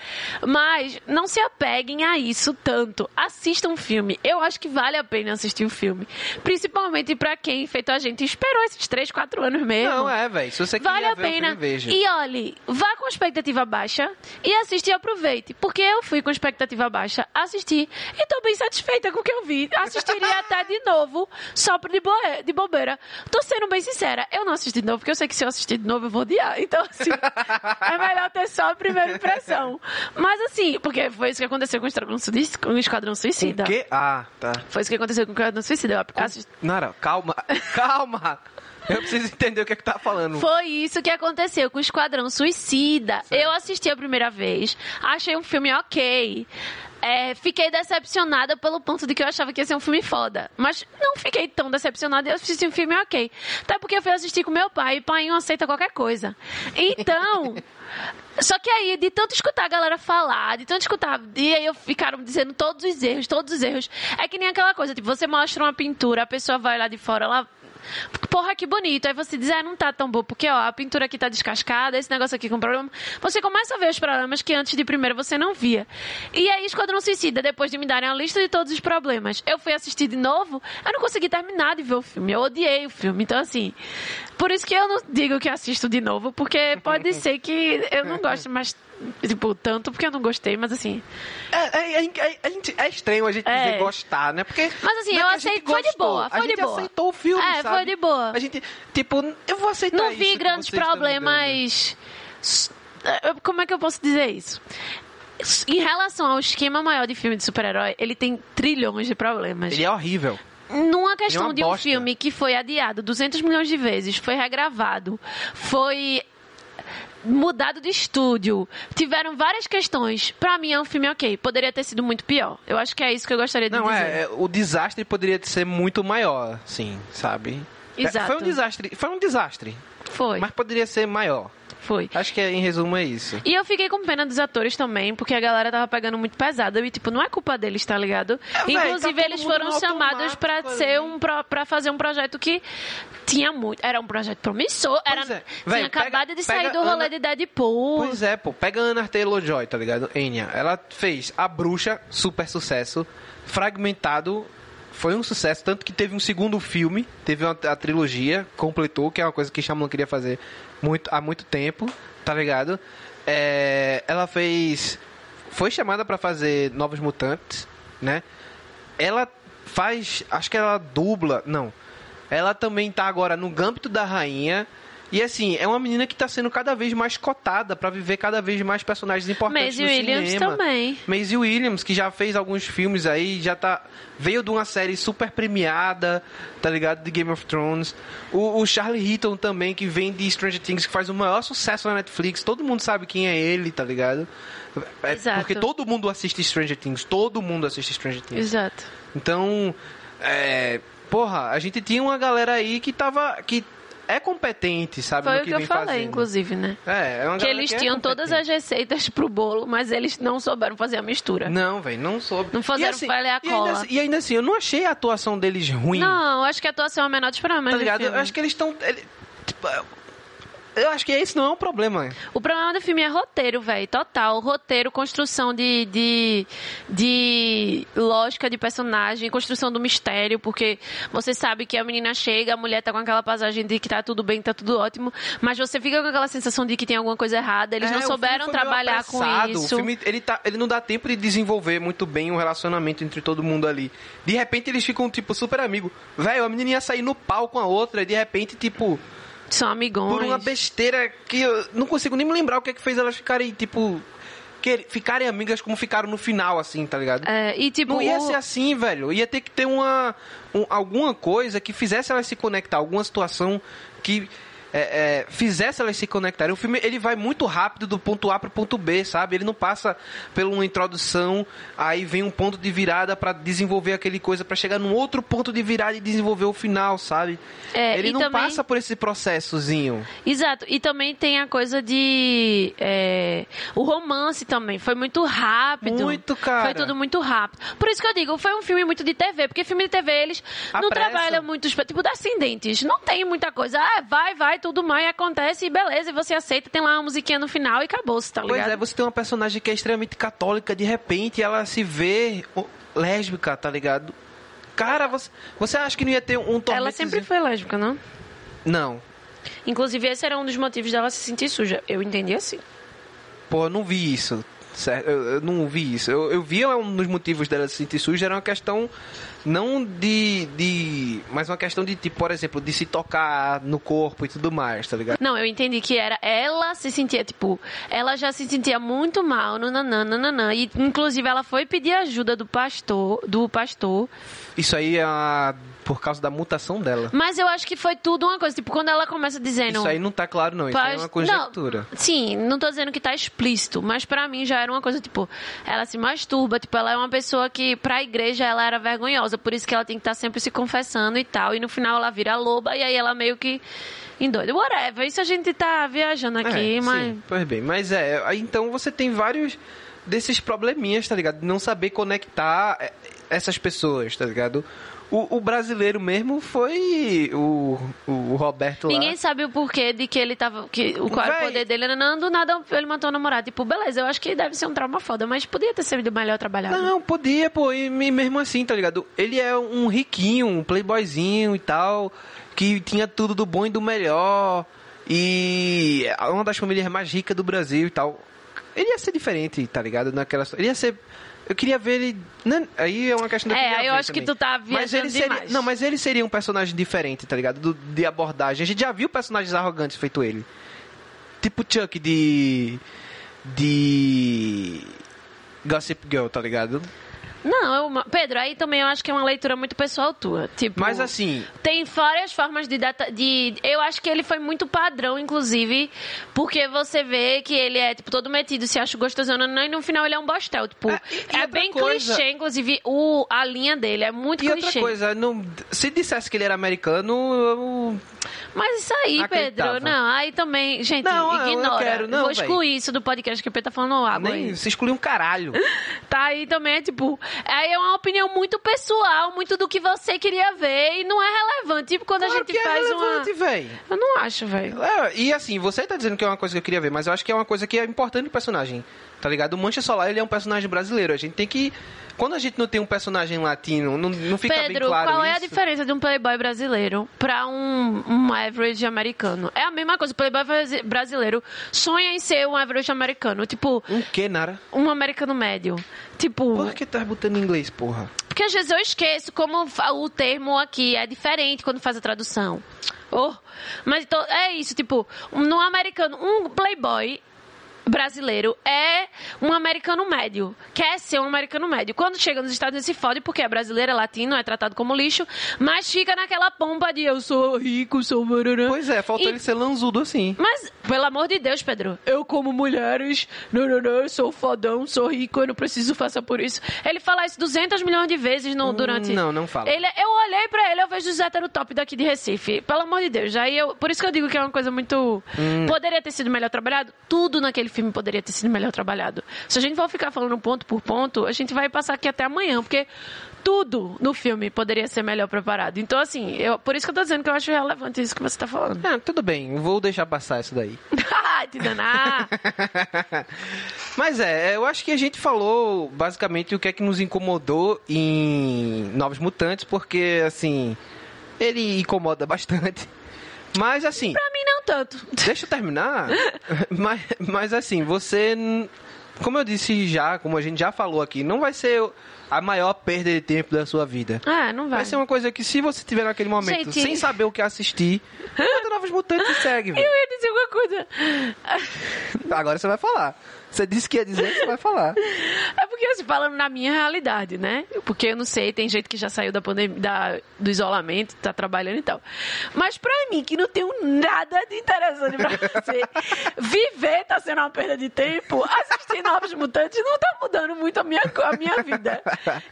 Mas não se apeguem a isso tanto. Assistam um filme. Eu acho que vale a pena assistir o filme. Principalmente pra quem, feito a gente, esperou esses 3, 4 anos mesmo. Não, é, velho. Se você Vale quiser a ver o pena. filme, veja. E olhe, vá com expectativa baixa e assiste e aproveite. Porque eu fui com expectativa baixa, assisti e tô bem satisfeita com o que eu vi. Assistiria até de novo, só de, boe- de bobeira. Tô sendo bem sincera, eu não assisti de novo, porque eu sei que se eu assistir de novo eu vou odiar. Então, assim, é melhor ter só a primeira impressão. Mas assim, porque foi isso que aconteceu com o Esquadrão Suicida. Com o Esquadrão Suicida. Ah, tá. Foi isso que aconteceu com o Esquadrão Suicida. Eu assisti- Nara, calma. calma. Eu preciso entender o que é que tá falando. Foi isso que aconteceu com o Esquadrão Suicida. Eu assisti a primeira vez, achei um filme ok. É, fiquei decepcionada pelo ponto de que eu achava que ia ser um filme foda. Mas não fiquei tão decepcionada e assisti um filme ok. Até porque eu fui assistir com meu pai e pai não aceita qualquer coisa. Então. Só que aí, de tanto escutar a galera falar, de tanto escutar, e aí eu ficaram dizendo todos os erros, todos os erros. É que nem aquela coisa, tipo, você mostra uma pintura, a pessoa vai lá de fora, ela Porra, que bonito. Aí você diz, ah, não tá tão bom, porque ó, a pintura aqui tá descascada, esse negócio aqui com problema. Você começa a ver os problemas que antes de primeiro você não via. E aí, Esquadrão Suicida, depois de me darem a lista de todos os problemas, eu fui assistir de novo, eu não consegui terminar de ver o filme. Eu odiei o filme. Então, assim, por isso que eu não digo que assisto de novo, porque pode ser que eu não goste mais, tipo, tanto porque eu não gostei, mas assim. É, é, é, é- é estranho a gente É. dizer gostar, né? Porque. Mas assim, é eu aceito- foi de boa, a foi gente de boa. aceitou o filme, É, sabe? Foi de boa. A gente, tipo, eu vou aceitar não vi grandes problemas. Eh, Como é que eu posso dizer isso? Em relação ao esquema maior de filme de super-herói, ele tem trilhões de problemas. Ele é horrível. Numa questão uma de um bosta. filme que foi adiado 200 milhões de vezes, foi regravado, foi mudado de estúdio, tiveram várias questões. Pra mim é um filme ok. Poderia ter sido muito pior. Eu acho que é isso que eu gostaria de Não, dizer. é, é, o desastre poderia ser muito maior, sim, sabe? É, Exato. Foi um desastre, foi um desastre, Foi. mas poderia ser maior. Foi. Acho que em resumo é isso. E eu fiquei com pena dos atores também, porque a galera tava pegando muito pesado. E, tipo, não é culpa deles, tá ligado? É, véi, Inclusive, tá eles foram chamados pra ser ali. um pra fazer um projeto que tinha muito. Era um projeto promissor. Era, é. tinha Véi, pega- acabado de sair do rolê Ana- de Deadpool. Pois é, pô. Pega a Anna Taylor-Joy, tá ligado? Enya. Ela fez A Bruxa, super sucesso. Fragmentado, foi um sucesso. Tanto que teve um segundo filme. Teve uma, a trilogia, completou, que é uma coisa que Shyamalan queria fazer muito, há muito tempo, tá ligado? É, ela fez... Foi chamada pra fazer Novos Mutantes, né? Ela faz... Acho que ela dubla... Não. Ela também tá agora no Gâmbito da Rainha... E assim, é uma menina que tá sendo cada vez mais cotada pra viver cada vez mais personagens importantes Maisie no Williams cinema. também. Maisie Williams, que já fez alguns filmes aí, já tá. Veio de uma série super premiada, tá ligado? De Game of Thrones. O, o Charlie Heaton também, que vem de Stranger Things, que faz o maior sucesso na Netflix. Todo mundo sabe quem é ele, tá ligado? É Exato. Porque todo mundo assiste Stranger Things. Todo mundo assiste Stranger Things. Exato. Então, é, porra, a gente tinha uma galera aí que tava. que é competente, sabe? Foi o que que eu falei, fazendo. inclusive, né? É, é uma Que eles é tinham todas as receitas pro bolo, mas eles não souberam fazer a mistura. Não, velho, não soube. Não fizeram assim, a e ainda cola. assim- E ainda assim, eu não achei a atuação deles ruim. Não, acho que a atuação é a menor dos problemas tá do ligado? Eu acho que eles estão. Tipo, eu acho que esse não é um problema. O problema do filme é roteiro, velho. Total. Roteiro, construção de, de, de lógica de personagem, construção do mistério, porque você sabe que a menina chega, a mulher tá com aquela passagem de que tá tudo bem, tá tudo ótimo, mas você fica com aquela sensação de que tem alguma coisa errada. Eles É, não souberam trabalhar com isso. O filme, ele, tá, ele não dá tempo de desenvolver muito bem o relacionamento entre todo mundo ali. De repente eles ficam, tipo, super amigos. Velho, a menina ia sair no pau com a outra e de repente, tipo, São amigões. por uma besteira que eu não consigo nem me lembrar o que é que fez elas ficarem, tipo, que, ficarem amigas como ficaram no final, assim, tá ligado? É, e tipo, Não ia ser assim, velho. Ia ter que ter uma, um- alguma coisa que fizesse elas se conectar, alguma situação que é, é, fizesse elas se conectarem. O filme ele vai muito rápido do ponto A pro ponto B, sabe? Ele não passa por uma introdução, aí vem um ponto de virada pra desenvolver aquele coisa, pra chegar num outro ponto de virada e desenvolver o final, sabe? É, ele não também- passa por esse processozinho. Exato, e também tem a coisa de. é, o romance também. Foi muito rápido. Muito, cara. Foi tudo muito rápido. Por isso que eu digo, foi um filme muito de TV, porque filme de TV eles não trabalham muito. Tipo, Descendentes. Não tem muita coisa. Ah, vai, vai, tudo mais, acontece e beleza, e você aceita, tem lá uma musiquinha no final e acabou-se, tá ligado? Pois é, você tem uma personagem que é extremamente católica, de repente ela se vê lésbica, tá ligado? Cara, você, você acha que não ia ter um tormento? Ela sempre foi lésbica, não? Não. Inclusive, esse era um dos motivos dela se sentir suja. Eu entendi assim. Pô, eu não vi isso. Certo? Eu, eu não vi isso. Eu, eu vi um dos motivos dela se sentir suja era uma questão não de, de. Mas uma questão de, tipo, por exemplo, de se tocar no corpo e tudo mais, tá ligado? Não, eu entendi que era ela se sentia, tipo, ela já se sentia muito mal no nanã, nananã, e inclusive ela foi pedir ajuda do pastor, do pastor, Isso aí é a- por causa da mutação dela. mas eu acho que foi tudo uma coisa, tipo, quando ela começa dizendo... Isso aí não tá claro, não. Isso aí é uma conjectura. Não, sim, não tô dizendo que tá explícito, mas pra mim já era uma coisa, tipo, ela se masturba, tipo, ela é uma pessoa que pra igreja ela era vergonhosa, por isso que ela tem que estar sempre se confessando e tal, e no final ela vira loba e aí ela meio que endoida. Whatever, isso a gente tá viajando aqui, É, mas... Sim, pois bem. Mas é, então você tem vários desses probleminhas, tá ligado? Não saber conectar é, essas pessoas, tá ligado? O, o brasileiro mesmo foi o, o Roberto lá. Ninguém sabe o porquê de que ele tava. Que, o qual era o Véi. poder dele. Não, do nada ele matou o namorado. Tipo, beleza, eu acho que deve ser um trauma foda, mas podia ter sido melhor trabalhado. Não, podia, pô, e me- mesmo assim, tá ligado? Ele é um riquinho, um playboyzinho e tal, que tinha tudo do bom e do melhor, e é uma das famílias mais ricas do Brasil e tal. Ele ia ser diferente, tá ligado? Naquela, ele ia ser. Eu queria ver ele. né? Aí é uma questão de É, eu acho que também. tu tá Mas viajando ele seria, demais. Não, mas ele seria um personagem diferente, tá ligado? Do, de abordagem. A gente já viu personagens arrogantes feito ele. Tipo Chuck de. De. Gossip Girl, tá ligado? Não. Eu, Pedro, aí também eu acho que é uma leitura muito pessoal tua. Tipo, Mas assim, Tem várias formas de, data, de. Eu acho que ele foi muito padrão, inclusive, porque você vê que ele é, tipo, todo metido, se acha gostosão, e no final ele é um bostel. Tipo, É, e- e é bem coisa- clichê, inclusive, o, a linha dele é muito e clichê. outra coisa, não, se dissesse que ele era americano, eu, Mas isso aí, Acreditava. Pedro, não, aí também, gente, Não, eu- eu ignora. quero, não, Vou véi. excluir isso do podcast que o Pedro tá falando água nem aí. se excluir um caralho. Tá aí também, é tipo, aí é uma opinião muito pessoal, muito do que você queria ver e não é relevante. Tipo, quando a Claro gente que é faz relevante, uma. velho. Eu não acho, velho. É, e assim, você tá dizendo que é uma coisa que eu queria ver, mas eu acho que é uma coisa que é importante no personagem. Tá ligado? O Mancha Solar, ele é um personagem brasileiro. A gente tem que. Quando a gente não tem um personagem latino, não, não fica bem Pedro, claro qual é a isso. diferença de um playboy brasileiro pra um, um average americano? É a mesma coisa, o playboy brasi- brasileiro sonha em ser um average americano, tipo, Um que, Nara? um americano médio. Tipo, Por que tá botando em inglês, porra? porque às vezes eu esqueço como o termo aqui é diferente quando faz a tradução. Oh, mas então, é isso, tipo, no americano, um playboy brasileiro é um americano médio. Quer ser um americano médio. Quando chega nos Estados Unidos se fode porque é brasileiro, é latino, é tratado como lixo, mas fica naquela pompa de eu sou rico, sou... Pois é, faltou E- ele ser lanzudo assim. Mas, pelo amor de Deus, Pedro, eu como mulheres, não, não, não, eu sou fodão, sou rico, eu não preciso passar por isso. Ele fala isso 200 milhões de vezes no, durante... não, não fala. Ele, eu olhei pra ele, eu vejo os hétero top daqui de Recife. Pelo amor de Deus. Aí eu, por isso que eu digo que é uma coisa muito... Hum. Poderia ter sido melhor trabalhado? Tudo naquele filme poderia ter sido melhor trabalhado. Se a gente for ficar falando ponto por ponto, a gente vai passar aqui até amanhã, porque tudo no filme poderia ser melhor preparado. Então, assim, eu, por isso que eu tô dizendo que eu acho relevante isso que você tá falando. Ah, tudo bem, vou deixar passar isso daí. Te danar. Mas é, eu acho que a gente falou basicamente o que é que nos incomodou em Novos Mutantes, porque assim, ele incomoda bastante. Mas assim, Pra mim, não tanto. deixa eu terminar. mas, mas assim, você. Como eu disse já, como a gente já falou aqui, não vai ser a maior perda de tempo da sua vida. Ah, não vai. Vai ser uma coisa que se você tiver naquele momento Gente- sem saber o que assistir, bota Novos Mutantes e segue, Eu velho. ia dizer uma coisa. Agora você vai falar. Você disse que ia dizer, você vai falar. É porque assim, falando na minha realidade, né? Porque eu não sei, tem gente que já saiu da pandemia, da, do isolamento, tá trabalhando e tal. Mas pra mim, que não tenho nada de interessante pra fazer, viver tá sendo uma perda de tempo, assistir Novos Mutantes não tá mudando muito a minha, a minha vida.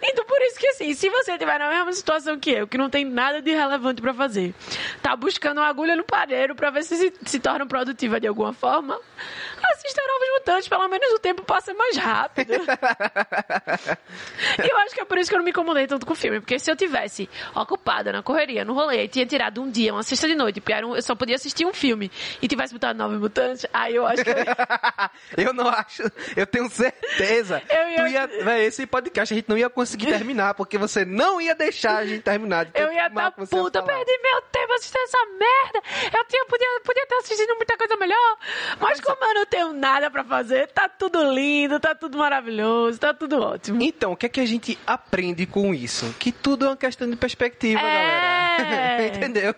Então, por isso que assim, se você tiver na mesma situação que eu, que não tem nada de relevante pra fazer, tá buscando uma agulha no pareiro pra ver se se, se torna produtiva de alguma forma, assista Novos Mutantes, pelo menos o tempo passa mais rápido. E eu acho que é por isso que eu não me incomodei tanto com o filme. Porque se eu tivesse ocupada na correria, no rolê, e tinha tirado um dia, uma sexta de noite, porque um- eu só podia assistir um filme, e tivesse botado Nove Mutantes, aí eu acho que eu ia... eu não acho, eu tenho certeza. Eu ia- ia véi, esse podcast a gente não ia conseguir terminar, porque você não ia deixar a gente terminar. de Eu ia estar ia puta, falar. perdi meu tempo assistindo essa merda. Eu tinha, podia, podia ter assistido muita coisa melhor. Mas como eu não tenho nada pra fazer, tá tudo lindo, tá tudo maravilhoso, tá tudo ótimo. Então, o que é que a gente aprende com isso? Que tudo é uma questão de perspectiva, É. galera. Entendeu?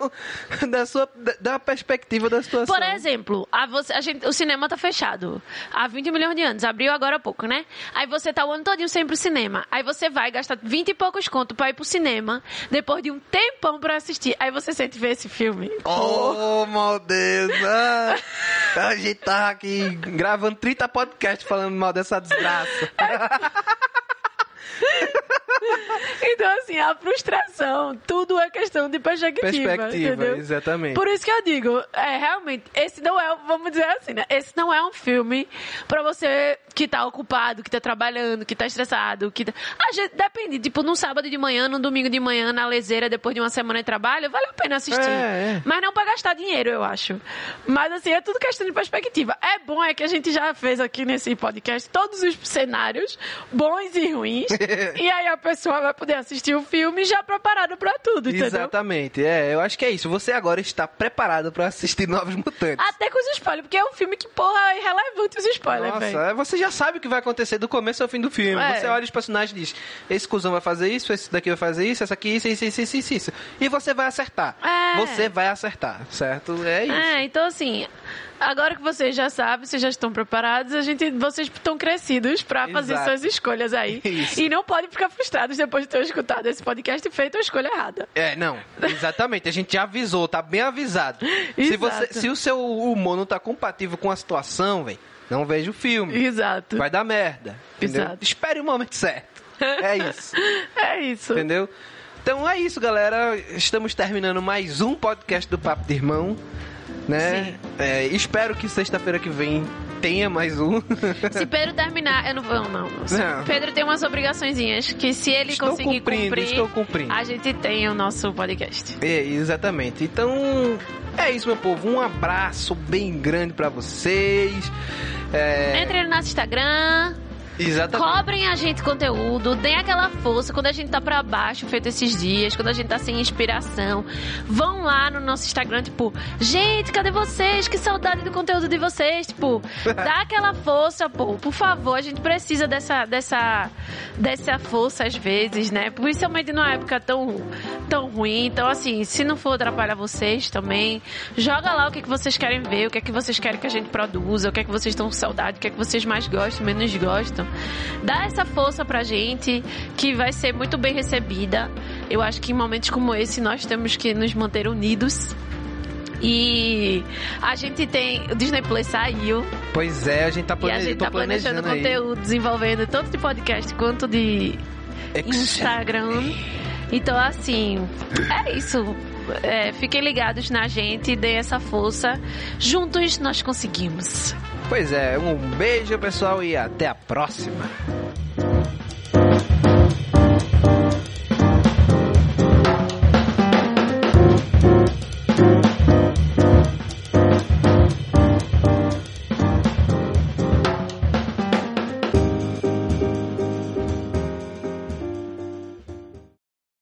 Da sua da, perspectiva da situação. Por exemplo, a você, a gente, o cinema tá fechado há 20 milhões de anos. Abriu agora há pouco, né? Aí você tá o ano todinho sem ir pro cinema. Aí você vai gastar 20 e poucos conto pra ir pro cinema, depois de um tempão pra assistir. Aí você sente ver esse filme. Oh, meu Deus! ah, a gente tá aqui gravando 30 podcasts falando mal dessa desgraça. Então, assim, a frustração, tudo é questão de perspectiva. Perspectiva, entendeu? exatamente. Por isso que eu digo, é, realmente, esse não é, vamos dizer assim, né? Esse não é um filme pra você que tá ocupado, que tá trabalhando, que tá estressado, que tá... A gente, depende, tipo, num sábado de manhã, num domingo de manhã, na leseira, depois de uma semana de trabalho, vale a pena assistir. É, é. Mas não pra gastar dinheiro, eu acho. Mas, assim, é tudo questão de perspectiva. É bom, é que a gente já fez aqui nesse podcast todos os cenários, bons e ruins, e aí a pessoa vai poder assistir o filme já preparada pra tudo, entendeu? Exatamente, é, eu acho que é isso. Você agora está preparado pra assistir Novos Mutantes. Até com os spoilers, porque é um filme que, porra, é irrelevante os spoilers, Nossa, velho. é, você já sabe o que vai acontecer do começo ao fim do filme. É. Você olha os personagens e diz: esse cuzão vai fazer isso, esse daqui vai fazer isso, essa aqui, isso, isso, isso, isso, isso, isso. E você vai acertar. É. Você vai acertar, certo? É isso. É, então assim, Agora que vocês já sabem, vocês já estão preparados, a gente, vocês estão crescidos para fazer suas escolhas aí. Isso. E não podem ficar frustrados depois de ter escutado esse podcast e feito a escolha errada. É, não, exatamente. A gente já avisou, tá bem avisado. Se, você, se o seu humor não tá compatível com a situação, velho, não veja o filme. Exato. Vai dar merda. Entendeu? Exato. Espere o momento certo. É isso. É isso. entendeu? Então é isso, galera. Estamos terminando mais um podcast do Papo de Irmão. Né? É, espero que sexta-feira que vem tenha mais um. Se Pedro terminar, eu não vou, não. Não. Pedro tem umas obrigaçõezinhas que se ele Estou conseguir cumprir, estou cumprindo. a gente tem o nosso podcast. É, exatamente. Então, é isso, meu povo. Um abraço bem grande pra vocês. É, Entre no nosso Instagram, exatamente. cobrem a gente conteúdo, deem aquela força quando a gente tá pra baixo, feito esses dias, quando a gente tá sem inspiração. Vão lá no nosso Instagram, tipo, gente, cadê vocês? Que saudade do conteúdo de vocês. Tipo, dá aquela força, pô. Por favor, a gente precisa dessa, dessa, dessa força às vezes, né? Principalmente numa época tão, tão ruim. Então, assim, se não for atrapalhar vocês também, joga lá o que, que vocês querem ver, o que é que vocês querem que a gente produza, o que é que vocês estão com saudade, o que é que vocês mais gostam, menos gostam. Dá essa força pra gente, que vai ser muito bem recebida. Eu acho que em momentos como esse nós temos que nos manter unidos. E a gente tem. O Disney Plus saiu. Pois é, a gente tá E a planejando, gente tá planejando, aí. conteúdo, desenvolvendo tanto de podcast quanto de Instagram. Então, assim, é isso. É, fiquem ligados na gente, deem essa força. Juntos nós conseguimos. Pois é, um beijo, pessoal, e até a próxima.